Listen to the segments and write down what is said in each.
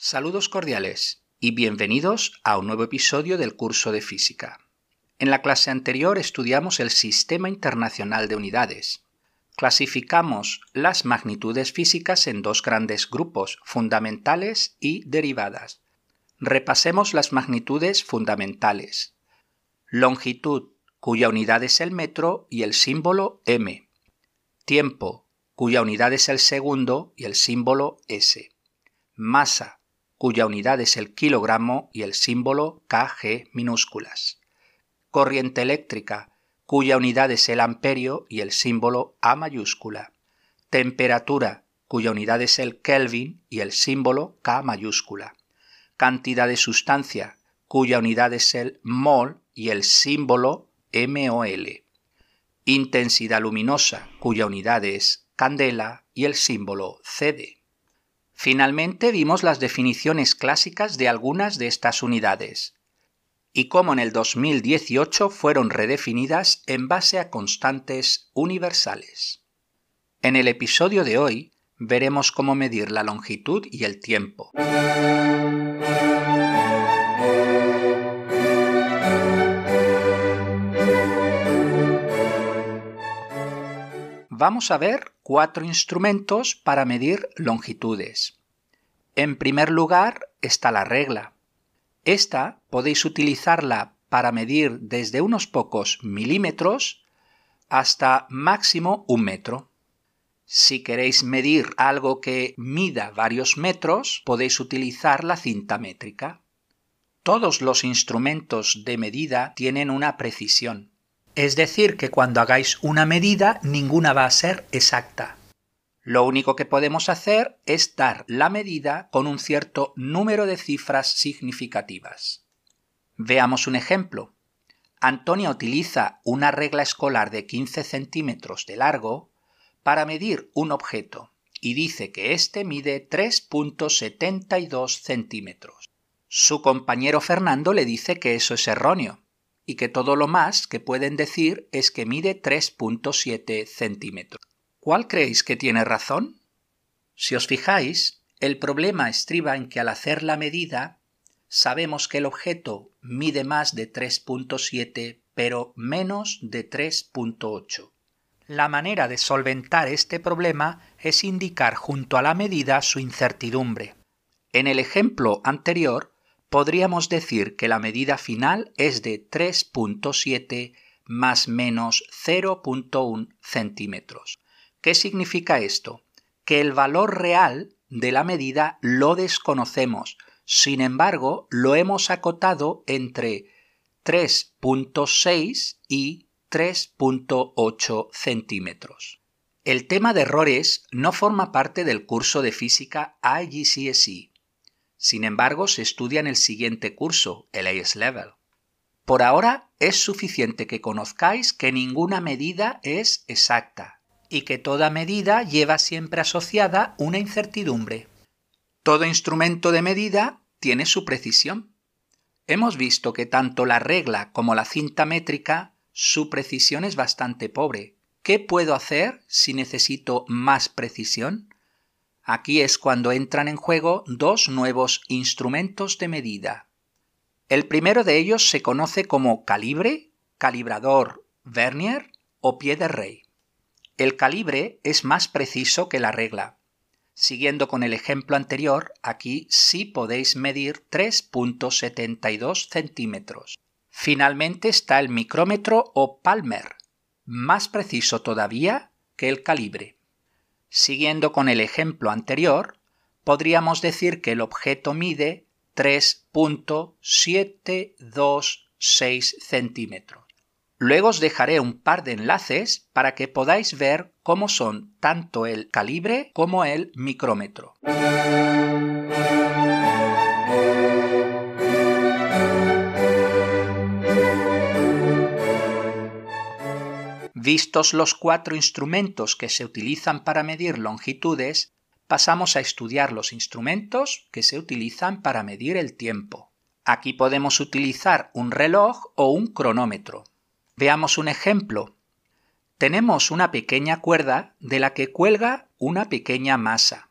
Saludos cordiales y bienvenidos a un nuevo episodio del curso de física. En la clase anterior estudiamos el Sistema Internacional de Unidades. Clasificamos las magnitudes físicas en dos grandes grupos, fundamentales y derivadas. Repasemos las magnitudes fundamentales. Longitud, cuya unidad es el metro y el símbolo m. Tiempo, cuya unidad es el segundo y el símbolo s. Masa, cuya unidad es el kilogramo y el símbolo kg minúsculas. Corriente eléctrica, cuya unidad es el amperio y el símbolo A mayúscula. Temperatura, cuya unidad es el Kelvin y el símbolo K mayúscula. Cantidad de sustancia, cuya unidad es el mol y el símbolo MOL. Intensidad luminosa, cuya unidad es candela y el símbolo CD. Finalmente vimos las definiciones clásicas de algunas de estas unidades y cómo en el 2018 fueron redefinidas en base a constantes universales. En el episodio de hoy veremos cómo medir la longitud y el tiempo. Vamos a ver cuatro instrumentos para medir longitudes. En primer lugar está la regla. Esta podéis utilizarla para medir desde unos pocos milímetros hasta máximo un metro. Si queréis medir algo que mida varios metros, podéis utilizar la cinta métrica. Todos los instrumentos de medida tienen una precisión. Es decir, que cuando hagáis una medida, ninguna va a ser exacta. Lo único que podemos hacer es dar la medida con un cierto número de cifras significativas. Veamos un ejemplo. Antonia utiliza una regla escolar de 15 centímetros de largo para medir un objeto y dice que éste mide 3.72 centímetros. Su compañero Fernando le dice que eso es erróneo, y que todo lo más que pueden decir es que mide 3.7 centímetros. ¿Cuál creéis que tiene razón? Si os fijáis, el problema estriba en que al hacer la medida sabemos que el objeto mide más de 3.7 pero menos de 3.8. La manera de solventar este problema es indicar junto a la medida su incertidumbre. En el ejemplo anterior podríamos decir que la medida final es de 3.7 más menos 0.1 centímetros. ¿Qué significa esto? Que el valor real de la medida lo desconocemos, sin embargo lo hemos acotado entre 3.6 y 3.8 centímetros. El tema de errores no forma parte del curso de física IGCSE, sin embargo, se estudia en el siguiente curso, el AS Level. Por ahora es suficiente que conozcáis que ninguna medida es exacta y que toda medida lleva siempre asociada una incertidumbre. Todo instrumento de medida tiene su precisión. Hemos visto que tanto la regla como la cinta métrica su precisión es bastante pobre. ¿Qué puedo hacer si necesito más precisión? Aquí es cuando entran en juego dos nuevos instrumentos de medida. El primero de ellos se conoce como calibre, calibrador, vernier o pie de rey. El calibre es más preciso que la regla. Siguiendo con el ejemplo anterior, aquí sí podéis medir 3.72 centímetros. Finalmente está el micrómetro o palmer, más preciso todavía que el calibre. Siguiendo con el ejemplo anterior, podríamos decir que el objeto mide 3.726 centímetros. Luego os dejaré un par de enlaces para que podáis ver cómo son tanto el calibre como el micrómetro. Vistos los cuatro instrumentos que se utilizan para medir longitudes, pasamos a estudiar los instrumentos que se utilizan para medir el tiempo. Aquí podemos utilizar un reloj o un cronómetro. Veamos un ejemplo. Tenemos una pequeña cuerda de la que cuelga una pequeña masa.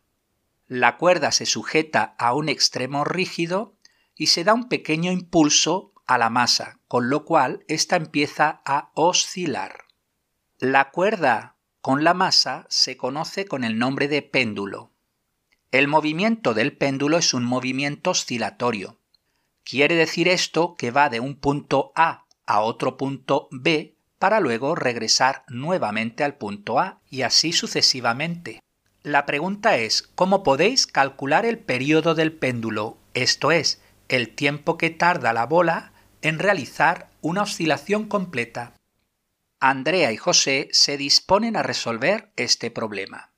La cuerda se sujeta a un extremo rígido y se da un pequeño impulso a la masa, con lo cual ésta empieza a oscilar. La cuerda con la masa se conoce con el nombre de péndulo. El movimiento del péndulo es un movimiento oscilatorio. Quiere decir esto que va de un punto A a otro punto B para luego regresar nuevamente al punto A y así sucesivamente. La pregunta es, ¿cómo podéis calcular el periodo del péndulo? Esto es, el tiempo que tarda la bola en realizar una oscilación completa. Andrea y José se disponen a resolver este problema.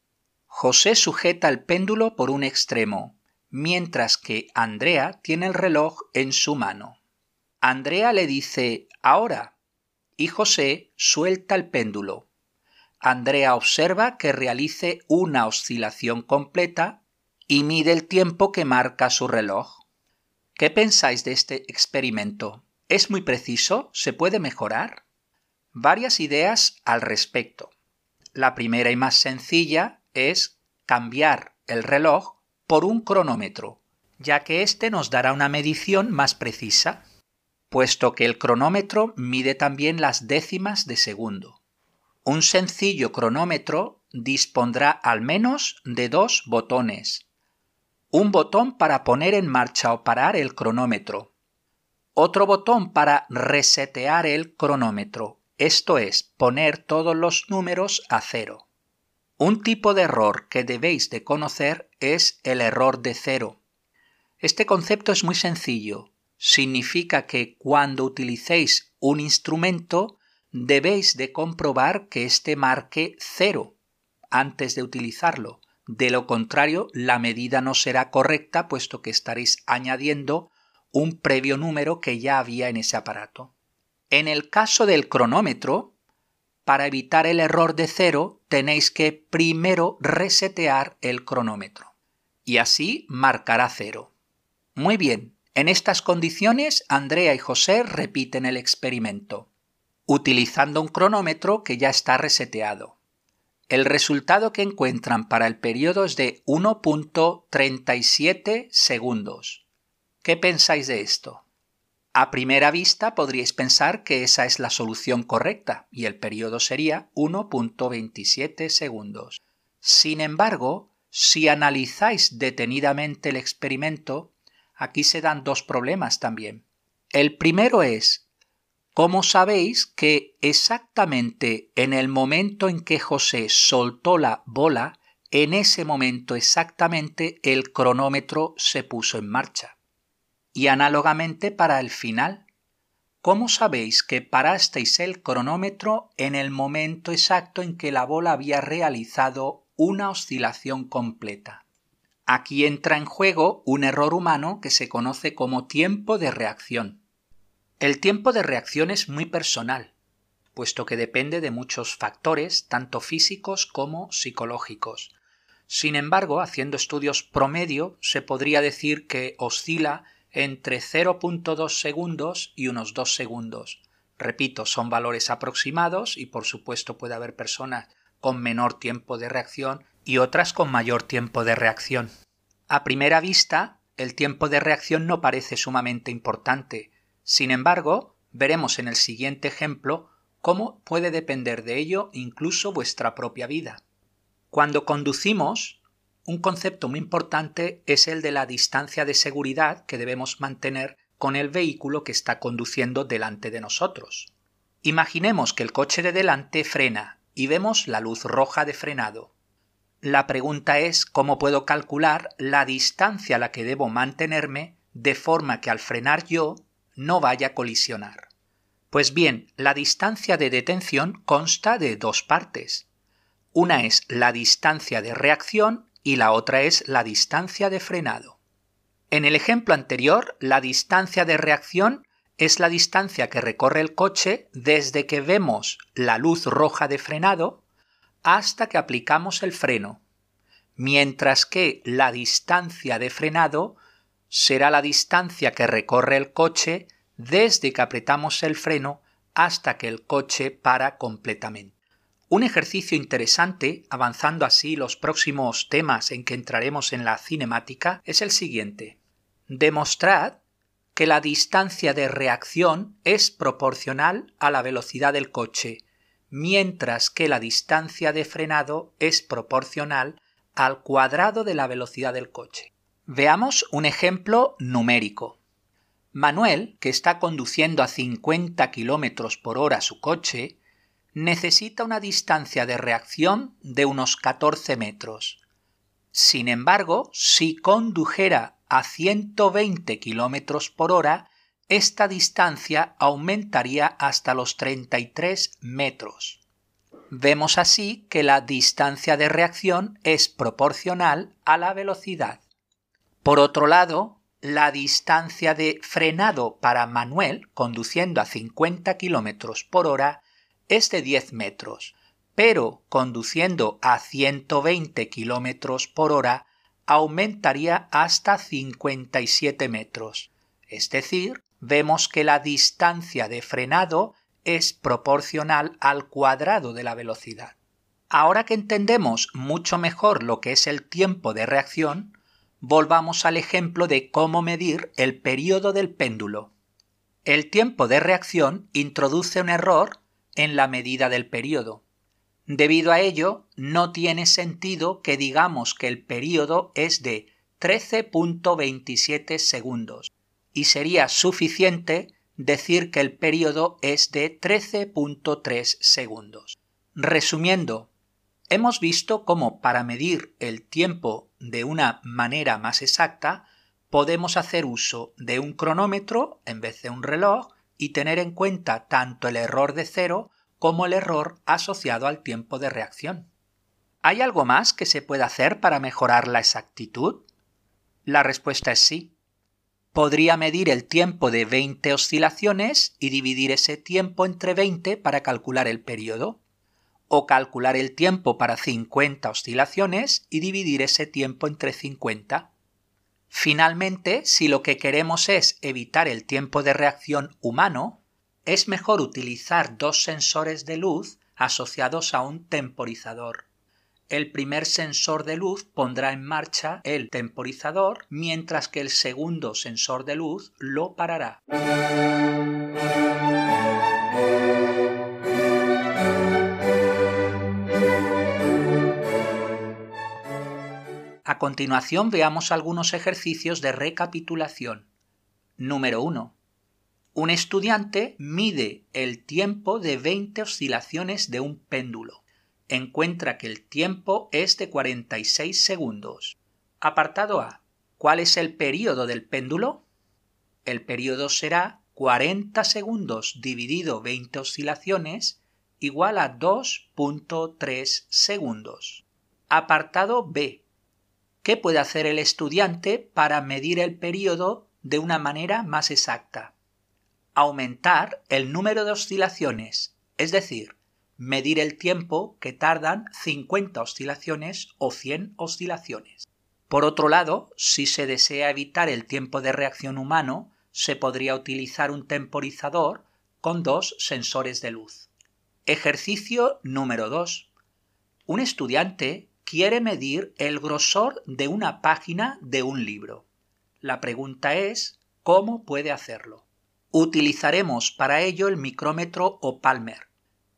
José sujeta el péndulo por un extremo, mientras que Andrea tiene el reloj en su mano. Andrea le dice ahora y José suelta el péndulo. Andrea observa que realice una oscilación completa y mide el tiempo que marca su reloj. ¿Qué pensáis de este experimento? ¿Es muy preciso? ¿Se puede mejorar? Varias ideas al respecto. La primera y más sencilla es cambiar el reloj por un cronómetro, ya que éste nos dará una medición más precisa, puesto que el cronómetro mide también las décimas de segundo. Un sencillo cronómetro dispondrá al menos de dos botones. Un botón para poner en marcha o parar el cronómetro. Otro botón para resetear el cronómetro, esto es, poner todos los números a cero. Un tipo de error que debéis de conocer es el error de cero. Este concepto es muy sencillo. Significa que cuando utilicéis un instrumento debéis de comprobar que éste marque cero antes de utilizarlo. De lo contrario, la medida no será correcta puesto que estaréis añadiendo un previo número que ya había en ese aparato. En el caso del cronómetro, para evitar el error de cero, tenéis que primero resetear el cronómetro. Y así marcará cero. Muy bien, en estas condiciones Andrea y José repiten el experimento utilizando un cronómetro que ya está reseteado. El resultado que encuentran para el periodo es de 1.37 segundos. ¿Qué pensáis de esto? A primera vista podríais pensar que esa es la solución correcta y el periodo sería 1.27 segundos. Sin embargo, si analizáis detenidamente el experimento, aquí se dan dos problemas también. El primero es ¿Cómo sabéis que exactamente en el momento en que José soltó la bola, en ese momento exactamente el cronómetro se puso en marcha? Y análogamente para el final, ¿cómo sabéis que parasteis el cronómetro en el momento exacto en que la bola había realizado una oscilación completa? Aquí entra en juego un error humano que se conoce como tiempo de reacción. El tiempo de reacción es muy personal, puesto que depende de muchos factores, tanto físicos como psicológicos. Sin embargo, haciendo estudios promedio, se podría decir que oscila entre 0.2 segundos y unos 2 segundos. Repito, son valores aproximados y por supuesto puede haber personas con menor tiempo de reacción y otras con mayor tiempo de reacción. A primera vista, el tiempo de reacción no parece sumamente importante, sin embargo, veremos en el siguiente ejemplo cómo puede depender de ello incluso vuestra propia vida. Cuando conducimos, un concepto muy importante es el de la distancia de seguridad que debemos mantener con el vehículo que está conduciendo delante de nosotros. Imaginemos que el coche de delante frena y vemos la luz roja de frenado. La pregunta es cómo puedo calcular la distancia a la que debo mantenerme de forma que al frenar yo no vaya a colisionar. Pues bien, la distancia de detención consta de dos partes. Una es la distancia de reacción y la otra es la distancia de frenado. En el ejemplo anterior, la distancia de reacción es la distancia que recorre el coche desde que vemos la luz roja de frenado hasta que aplicamos el freno, mientras que la distancia de frenado será la distancia que recorre el coche desde que apretamos el freno hasta que el coche para completamente. Un ejercicio interesante, avanzando así los próximos temas en que entraremos en la cinemática, es el siguiente. Demostrad que la distancia de reacción es proporcional a la velocidad del coche, mientras que la distancia de frenado es proporcional al cuadrado de la velocidad del coche. Veamos un ejemplo numérico. Manuel, que está conduciendo a 50 km por hora su coche, necesita una distancia de reacción de unos 14 metros. Sin embargo, si condujera a 120 km por hora, esta distancia aumentaría hasta los 33 metros. Vemos así que la distancia de reacción es proporcional a la velocidad. Por otro lado, la distancia de frenado para Manuel conduciendo a 50 km por hora es de 10 metros, pero conduciendo a 120 km por hora aumentaría hasta 57 metros. Es decir, vemos que la distancia de frenado es proporcional al cuadrado de la velocidad. Ahora que entendemos mucho mejor lo que es el tiempo de reacción, volvamos al ejemplo de cómo medir el periodo del péndulo. El tiempo de reacción introduce un error en la medida del periodo. Debido a ello, no tiene sentido que digamos que el periodo es de 13.27 segundos, y sería suficiente decir que el periodo es de 13.3 segundos. Resumiendo, hemos visto cómo para medir el tiempo de una manera más exacta podemos hacer uso de un cronómetro en vez de un reloj y tener en cuenta tanto el error de cero como el error asociado al tiempo de reacción. ¿Hay algo más que se pueda hacer para mejorar la exactitud? La respuesta es sí. Podría medir el tiempo de 20 oscilaciones y dividir ese tiempo entre 20 para calcular el periodo, o calcular el tiempo para 50 oscilaciones y dividir ese tiempo entre 50. Finalmente, si lo que queremos es evitar el tiempo de reacción humano, es mejor utilizar dos sensores de luz asociados a un temporizador. El primer sensor de luz pondrá en marcha el temporizador, mientras que el segundo sensor de luz lo parará. A continuación veamos algunos ejercicios de recapitulación. Número 1. Un estudiante mide el tiempo de 20 oscilaciones de un péndulo. Encuentra que el tiempo es de 46 segundos. Apartado A. ¿Cuál es el periodo del péndulo? El periodo será 40 segundos dividido 20 oscilaciones igual a 2.3 segundos. Apartado B. ¿Qué puede hacer el estudiante para medir el periodo de una manera más exacta? Aumentar el número de oscilaciones, es decir, medir el tiempo que tardan 50 oscilaciones o 100 oscilaciones. Por otro lado, si se desea evitar el tiempo de reacción humano, se podría utilizar un temporizador con dos sensores de luz. Ejercicio número 2. Un estudiante quiere medir el grosor de una página de un libro. La pregunta es, ¿cómo puede hacerlo? Utilizaremos para ello el micrómetro o Palmer.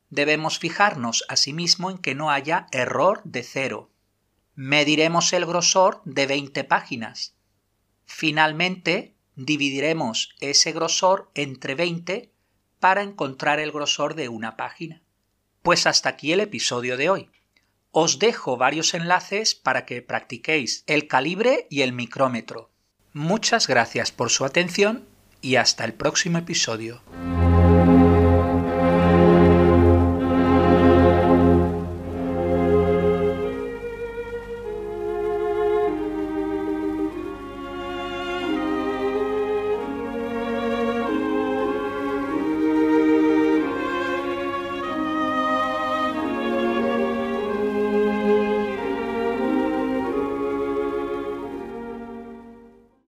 Debemos fijarnos asimismo en que no haya error de cero. Mediremos el grosor de 20 páginas. Finalmente, dividiremos ese grosor entre 20 para encontrar el grosor de una página. Pues hasta aquí el episodio de hoy. Os dejo varios enlaces para que practiquéis el calibre y el micrómetro. Muchas gracias por su atención y hasta el próximo episodio.